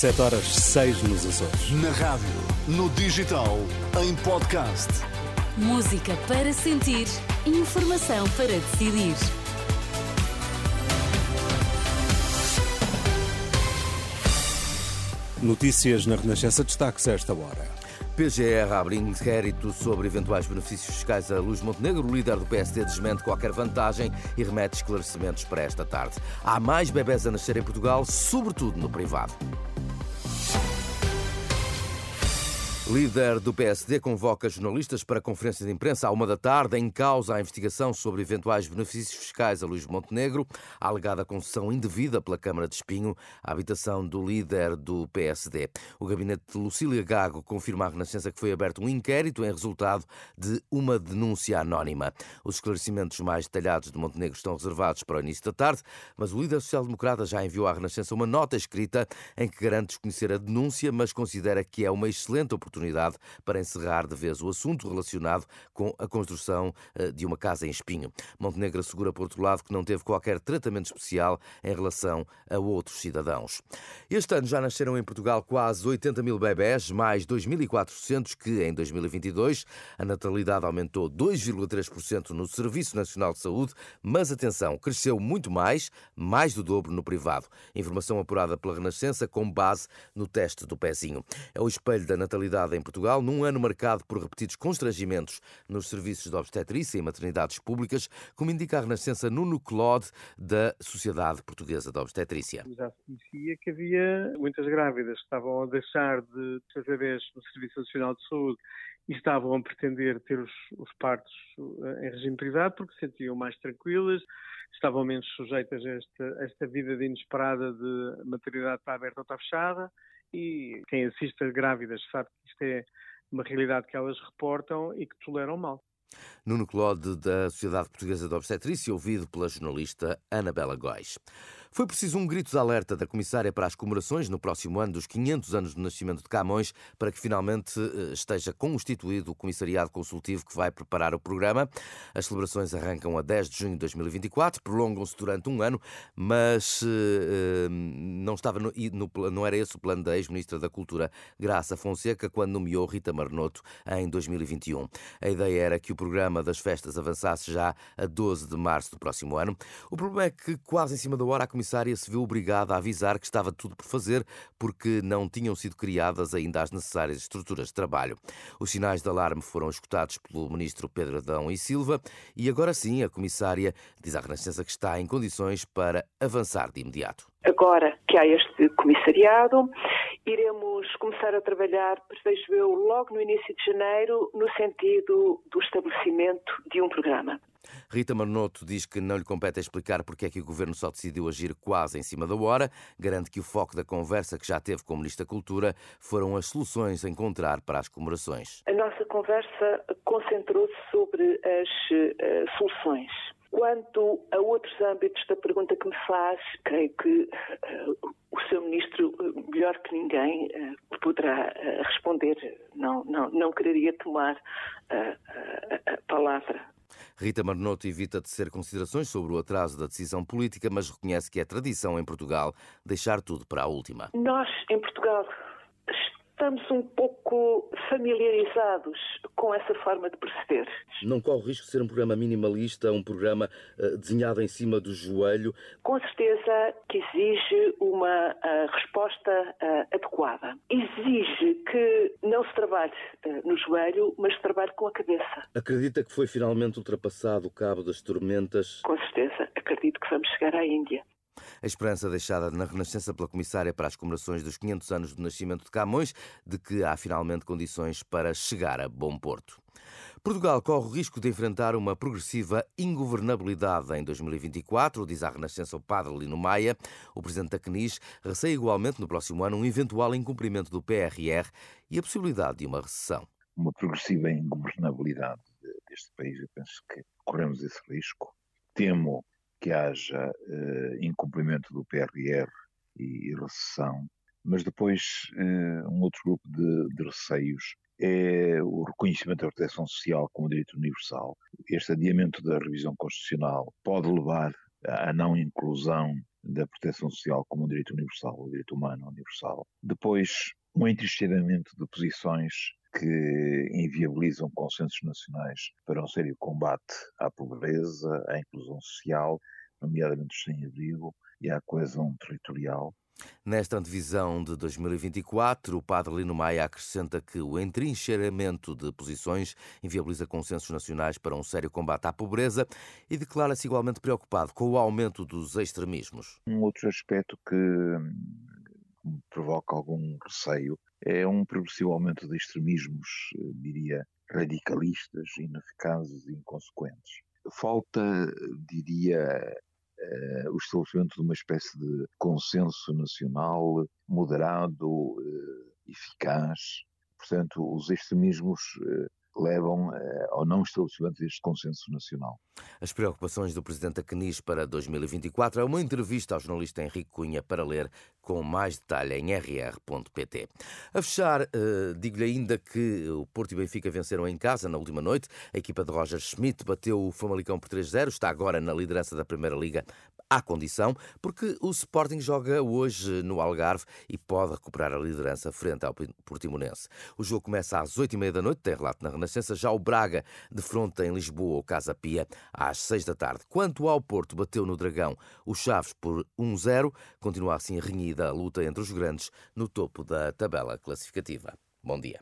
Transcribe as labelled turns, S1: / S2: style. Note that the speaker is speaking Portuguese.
S1: 17 horas 6 nos Açores.
S2: Na rádio, no digital, em podcast.
S3: Música para sentir, informação para decidir.
S1: Notícias na Renascença destaques a esta hora.
S4: PGR abre inquérito sobre eventuais benefícios fiscais a Luís Montenegro. O líder do PSD desmente qualquer vantagem e remete esclarecimentos para esta tarde. Há mais bebés a nascer em Portugal, sobretudo no privado. Líder do PSD convoca jornalistas para conferência de imprensa à uma da tarde em causa a investigação sobre eventuais benefícios fiscais a Luís Montenegro, alegada concessão indevida pela Câmara de Espinho à habitação do líder do PSD. O gabinete de Lucília Gago confirma à Renascença que foi aberto um inquérito em resultado de uma denúncia anónima. Os esclarecimentos mais detalhados de Montenegro estão reservados para o início da tarde, mas o líder social-democrata já enviou à Renascença uma nota escrita em que garante desconhecer a denúncia, mas considera que é uma excelente oportunidade oportunidade para encerrar de vez o assunto relacionado com a construção eh, de uma casa em Espinho. Montenegro assegura, por outro lado, que não teve qualquer tratamento especial em relação a outros cidadãos. Este ano já nasceram em Portugal quase 80 mil bebés, mais 2.400 que em 2022. A natalidade aumentou 2,3% no Serviço Nacional de Saúde, mas atenção, cresceu muito mais, mais do dobro no privado. Informação apurada pela Renascença com base no teste do pezinho. É o espelho da natalidade em Portugal, num ano marcado por repetidos constrangimentos nos serviços de obstetrícia e maternidades públicas, como indica a Renascença Nuno Claude, da Sociedade Portuguesa de Obstetrícia.
S5: Já se conhecia que havia muitas grávidas que estavam a deixar de ter bebês no Serviço Nacional de Saúde e estavam a pretender ter os, os partos eh, em regime privado porque se sentiam mais tranquilas, estavam menos sujeitas a esta, a esta vida de inesperada de maternidade está aberta ou está fechada e quem assiste a grávidas sabe que isto é uma realidade que elas reportam e que toleram mal.
S4: Nuno Claude, da Sociedade Portuguesa de Obstetrícia, ouvido pela jornalista Anabela Góis. Foi preciso um grito de alerta da Comissária para as comemorações no próximo ano dos 500 anos do nascimento de Camões para que finalmente eh, esteja constituído o Comissariado Consultivo que vai preparar o programa. As celebrações arrancam a 10 de junho de 2024, prolongam-se durante um ano, mas uh, não, estava no, no, não era esse o plano da ex-ministra da Cultura, Graça Fonseca, quando nomeou Rita Marnoto em 2021. A ideia era que o programa das festas avançasse já a 12 de março do próximo ano. O problema é que, quase em cima da hora, a comissária se viu obrigada a avisar que estava tudo por fazer porque não tinham sido criadas ainda as necessárias estruturas de trabalho. Os sinais de alarme foram escutados pelo ministro Pedro Adão e Silva e agora sim a comissária diz à Renascença que está em condições para avançar de imediato.
S6: Agora que há este comissariado, iremos começar a trabalhar, prevejo eu, logo no início de janeiro, no sentido do estabelecimento de um programa.
S4: Rita Marnoto diz que não lhe compete explicar porque é que o governo só decidiu agir quase em cima da hora. Garante que o foco da conversa que já teve com o Ministro da Cultura foram as soluções a encontrar para as comemorações.
S6: A nossa conversa concentrou-se sobre as uh, soluções. Quanto a outros âmbitos da pergunta que me faz, creio que uh, o seu ministro, melhor que ninguém, uh, poderá uh, responder. Não, não, não quereria tomar a palavra.
S4: Rita Marnoto evita de ser considerações sobre o atraso da decisão política, mas reconhece que é tradição em Portugal deixar tudo para a última.
S6: Nós, em Portugal, estamos um pouco familiarizados com essa forma de proceder.
S4: Não corre o risco de ser um programa minimalista, um programa uh, desenhado em cima do joelho?
S6: Com certeza que exige uma uh, resposta uh, adequada. Exige que não se trabalhe no joelho, mas se trabalhe com a cabeça.
S4: Acredita que foi finalmente ultrapassado o cabo das tormentas?
S6: Com certeza. Acredito que vamos chegar à Índia.
S4: A esperança deixada na Renascença pela Comissária para as comemorações dos 500 anos do nascimento de Camões, de que há finalmente condições para chegar a bom porto. Portugal corre o risco de enfrentar uma progressiva ingovernabilidade em 2024, diz a Renascença o padre Lino Maia. O presidente da CNIS receia igualmente no próximo ano um eventual incumprimento do PRR e a possibilidade de uma recessão.
S7: Uma progressiva ingovernabilidade deste país, eu penso que corremos esse risco. Temo que haja uh, incumprimento do PRR e, e recessão, mas depois uh, um outro grupo de, de, receios é o reconhecimento da proteção social como direito universal. Este adiamento da revisão constitucional pode levar a não inclusão da proteção social como um direito universal, o direito humano universal. Depois, um entristecimento de posições que inviabilizam consensos nacionais para um sério combate à pobreza, à inclusão social, nomeadamente os sem-abrigo e à coesão territorial.
S4: Nesta antevisão de 2024, o padre Lino Maia acrescenta que o entrincheiramento de posições inviabiliza consensos nacionais para um sério combate à pobreza e declara-se igualmente preocupado com o aumento dos extremismos.
S7: Um outro aspecto que provoca algum receio é um progressivo aumento de extremismos, eh, diria, radicalistas, ineficazes e inconsequentes. Falta, diria, eh, o estabelecimento de uma espécie de consenso nacional moderado, eh, eficaz. Portanto, os extremismos levam eh, ao não estabelecimento deste consenso nacional.
S4: As preocupações do Presidente da CNIS para 2024 é uma entrevista ao jornalista Henrique Cunha para ler com mais detalhe em rr.pt. A fechar, uh, digo-lhe ainda que o Porto e Benfica venceram em casa na última noite. A equipa de Roger Schmidt bateu o Famalicão por 3-0, está agora na liderança da Primeira Liga à condição, porque o Sporting joga hoje no Algarve e pode recuperar a liderança frente ao Portimonense. O jogo começa às 8h30 da noite, tem relato na Renascença, já o Braga defronta em Lisboa o Casa Pia às 6 da tarde. Quanto ao Porto, bateu no Dragão o Chaves por 1-0, continua assim renhida a luta entre os grandes no topo da tabela classificativa. Bom dia.